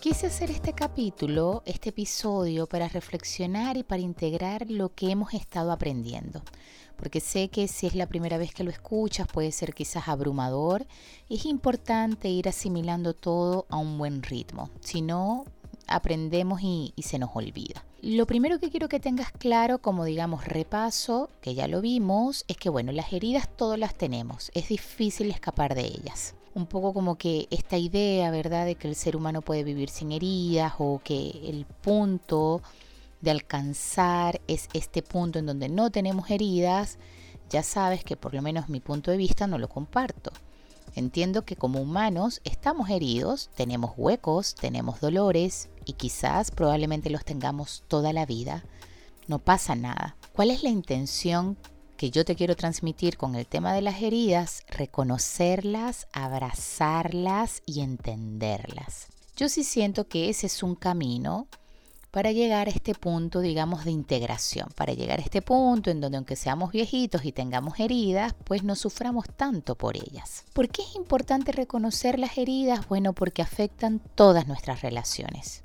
quise hacer este capítulo, este episodio, para reflexionar y para integrar lo que hemos estado aprendiendo. Porque sé que si es la primera vez que lo escuchas puede ser quizás abrumador. Es importante ir asimilando todo a un buen ritmo. Si no, aprendemos y, y se nos olvida. Lo primero que quiero que tengas claro, como digamos repaso, que ya lo vimos, es que bueno, las heridas todas las tenemos, es difícil escapar de ellas. Un poco como que esta idea, ¿verdad?, de que el ser humano puede vivir sin heridas o que el punto de alcanzar es este punto en donde no tenemos heridas, ya sabes que por lo menos mi punto de vista no lo comparto. Entiendo que como humanos estamos heridos, tenemos huecos, tenemos dolores y quizás probablemente los tengamos toda la vida. No pasa nada. ¿Cuál es la intención que yo te quiero transmitir con el tema de las heridas? Reconocerlas, abrazarlas y entenderlas. Yo sí siento que ese es un camino para llegar a este punto, digamos, de integración, para llegar a este punto en donde aunque seamos viejitos y tengamos heridas, pues no suframos tanto por ellas. ¿Por qué es importante reconocer las heridas? Bueno, porque afectan todas nuestras relaciones.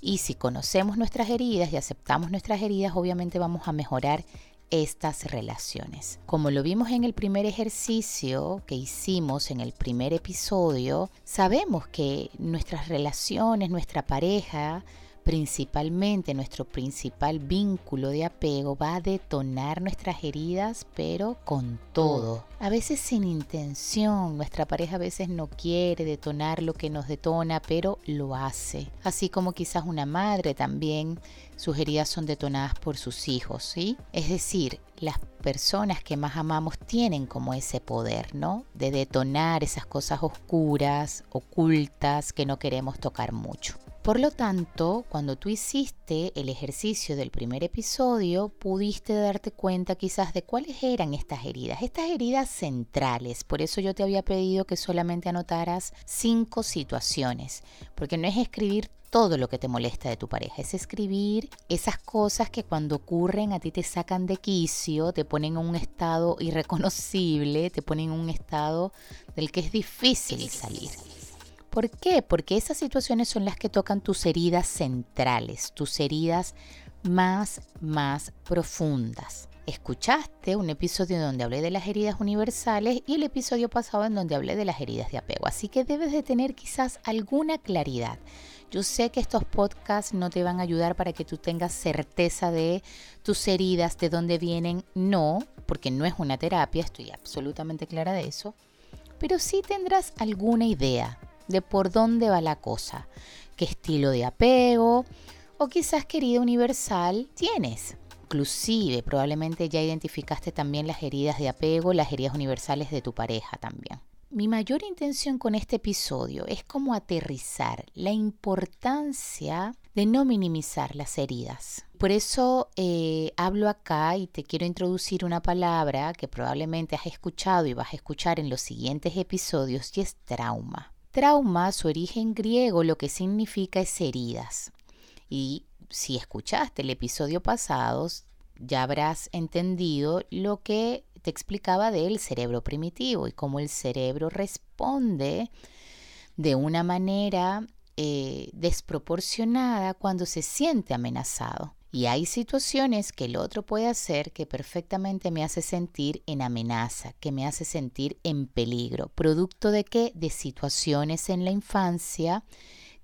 Y si conocemos nuestras heridas y aceptamos nuestras heridas, obviamente vamos a mejorar estas relaciones. Como lo vimos en el primer ejercicio que hicimos en el primer episodio, sabemos que nuestras relaciones, nuestra pareja, principalmente nuestro principal vínculo de apego va a detonar nuestras heridas, pero con todo. A veces sin intención, nuestra pareja a veces no quiere detonar lo que nos detona, pero lo hace. Así como quizás una madre también, sus heridas son detonadas por sus hijos, ¿sí? Es decir, las personas que más amamos tienen como ese poder, ¿no? De detonar esas cosas oscuras, ocultas, que no queremos tocar mucho. Por lo tanto, cuando tú hiciste el ejercicio del primer episodio, pudiste darte cuenta quizás de cuáles eran estas heridas, estas heridas centrales. Por eso yo te había pedido que solamente anotaras cinco situaciones, porque no es escribir todo lo que te molesta de tu pareja, es escribir esas cosas que cuando ocurren a ti te sacan de quicio, te ponen en un estado irreconocible, te ponen en un estado del que es difícil salir. ¿Por qué? Porque esas situaciones son las que tocan tus heridas centrales, tus heridas más, más profundas. Escuchaste un episodio donde hablé de las heridas universales y el episodio pasado en donde hablé de las heridas de apego. Así que debes de tener quizás alguna claridad. Yo sé que estos podcasts no te van a ayudar para que tú tengas certeza de tus heridas, de dónde vienen. No, porque no es una terapia, estoy absolutamente clara de eso. Pero sí tendrás alguna idea de por dónde va la cosa, qué estilo de apego o quizás querida universal tienes. Inclusive probablemente ya identificaste también las heridas de apego, las heridas universales de tu pareja también. Mi mayor intención con este episodio es como aterrizar la importancia de no minimizar las heridas. Por eso eh, hablo acá y te quiero introducir una palabra que probablemente has escuchado y vas a escuchar en los siguientes episodios y es trauma. Trauma, su origen griego, lo que significa es heridas. Y si escuchaste el episodio pasado, ya habrás entendido lo que te explicaba del cerebro primitivo y cómo el cerebro responde de una manera eh, desproporcionada cuando se siente amenazado. Y hay situaciones que el otro puede hacer que perfectamente me hace sentir en amenaza, que me hace sentir en peligro, producto de qué? De situaciones en la infancia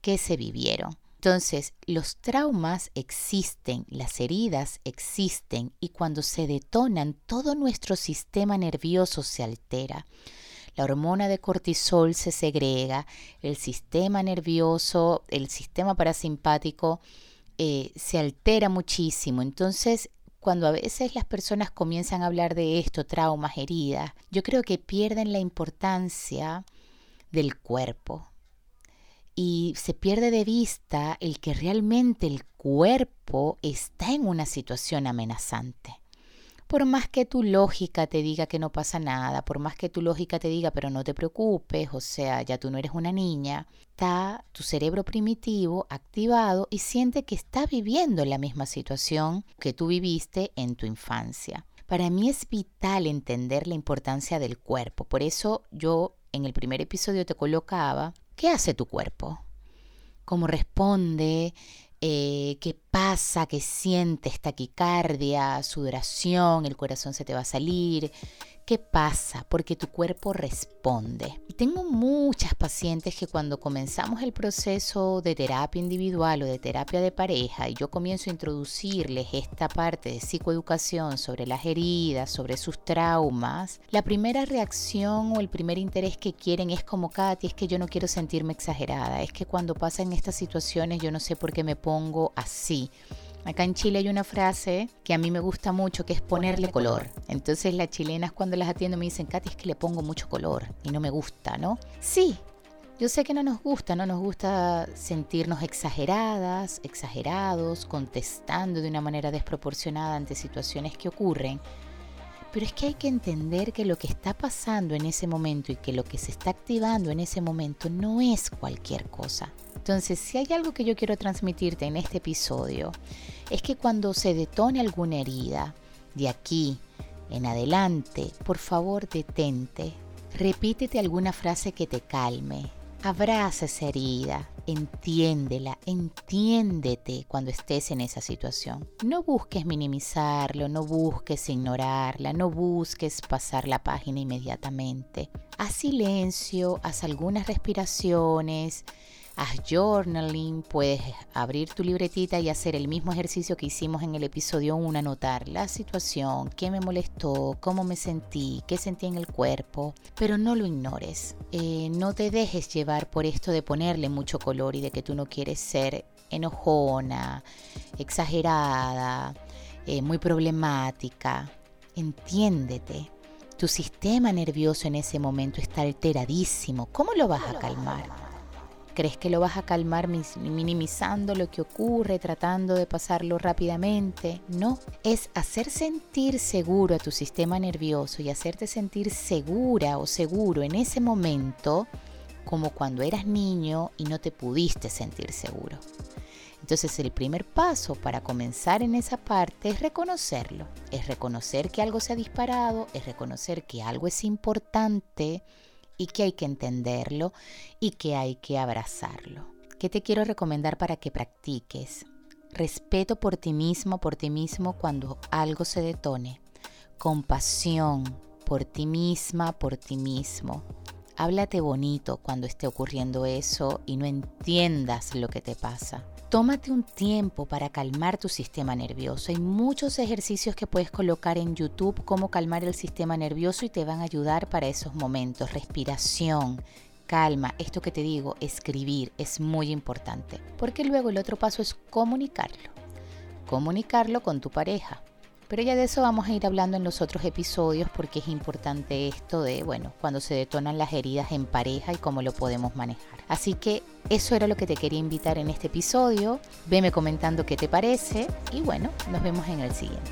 que se vivieron. Entonces, los traumas existen, las heridas existen y cuando se detonan, todo nuestro sistema nervioso se altera. La hormona de cortisol se segrega, el sistema nervioso, el sistema parasimpático eh, se altera muchísimo. Entonces, cuando a veces las personas comienzan a hablar de esto, traumas, heridas, yo creo que pierden la importancia del cuerpo y se pierde de vista el que realmente el cuerpo está en una situación amenazante. Por más que tu lógica te diga que no pasa nada, por más que tu lógica te diga pero no te preocupes, o sea, ya tú no eres una niña, está tu cerebro primitivo activado y siente que está viviendo la misma situación que tú viviste en tu infancia. Para mí es vital entender la importancia del cuerpo, por eso yo en el primer episodio te colocaba ¿Qué hace tu cuerpo? ¿Cómo responde? Eh, ¿Qué pasa? ¿Qué sientes? Taquicardia, sudoración, el corazón se te va a salir. ¿Qué pasa? Porque tu cuerpo responde. Tengo muchas pacientes que cuando comenzamos el proceso de terapia individual o de terapia de pareja y yo comienzo a introducirles esta parte de psicoeducación sobre las heridas, sobre sus traumas, la primera reacción o el primer interés que quieren es como Katy, es que yo no quiero sentirme exagerada, es que cuando pasan estas situaciones yo no sé por qué me pongo así. Acá en Chile hay una frase que a mí me gusta mucho que es ponerle color. Entonces las chilenas cuando las atiendo me dicen, Katy, es que le pongo mucho color y no me gusta, ¿no? Sí, yo sé que no nos gusta, no nos gusta sentirnos exageradas, exagerados, contestando de una manera desproporcionada ante situaciones que ocurren. Pero es que hay que entender que lo que está pasando en ese momento y que lo que se está activando en ese momento no es cualquier cosa. Entonces, si hay algo que yo quiero transmitirte en este episodio, es que cuando se detone alguna herida, de aquí en adelante, por favor detente, repítete alguna frase que te calme, abraza esa herida, entiéndela, entiéndete cuando estés en esa situación. No busques minimizarlo, no busques ignorarla, no busques pasar la página inmediatamente. Haz silencio, haz algunas respiraciones, haz journaling, puedes abrir tu libretita y hacer el mismo ejercicio que hicimos en el episodio 1, anotar la situación, qué me molestó, cómo me sentí, qué sentí en el cuerpo, pero no lo ignores. Eh, no te dejes llevar por esto de ponerle mucho color y de que tú no quieres ser enojona, exagerada, eh, muy problemática. Entiéndete. Tu sistema nervioso en ese momento está alteradísimo. ¿Cómo lo vas a calmar? ¿Crees que lo vas a calmar minimizando lo que ocurre, tratando de pasarlo rápidamente? No, es hacer sentir seguro a tu sistema nervioso y hacerte sentir segura o seguro en ese momento como cuando eras niño y no te pudiste sentir seguro. Entonces el primer paso para comenzar en esa parte es reconocerlo, es reconocer que algo se ha disparado, es reconocer que algo es importante y que hay que entenderlo y que hay que abrazarlo. ¿Qué te quiero recomendar para que practiques? Respeto por ti mismo, por ti mismo cuando algo se detone. Compasión por ti misma, por ti mismo. Háblate bonito cuando esté ocurriendo eso y no entiendas lo que te pasa. Tómate un tiempo para calmar tu sistema nervioso. Hay muchos ejercicios que puedes colocar en YouTube cómo calmar el sistema nervioso y te van a ayudar para esos momentos. Respiración, calma, esto que te digo, escribir es muy importante. Porque luego el otro paso es comunicarlo. Comunicarlo con tu pareja. Pero ya de eso vamos a ir hablando en los otros episodios porque es importante esto de, bueno, cuando se detonan las heridas en pareja y cómo lo podemos manejar. Así que eso era lo que te quería invitar en este episodio. Veme comentando qué te parece y bueno, nos vemos en el siguiente.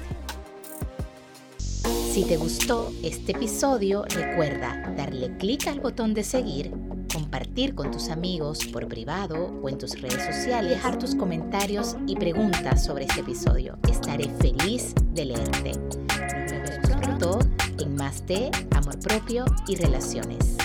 Si te gustó este episodio, recuerda darle clic al botón de seguir compartir con tus amigos por privado o en tus redes sociales, dejar tus comentarios y preguntas sobre este episodio. Estaré feliz de leerte. Nos vemos pronto en más de amor propio y relaciones.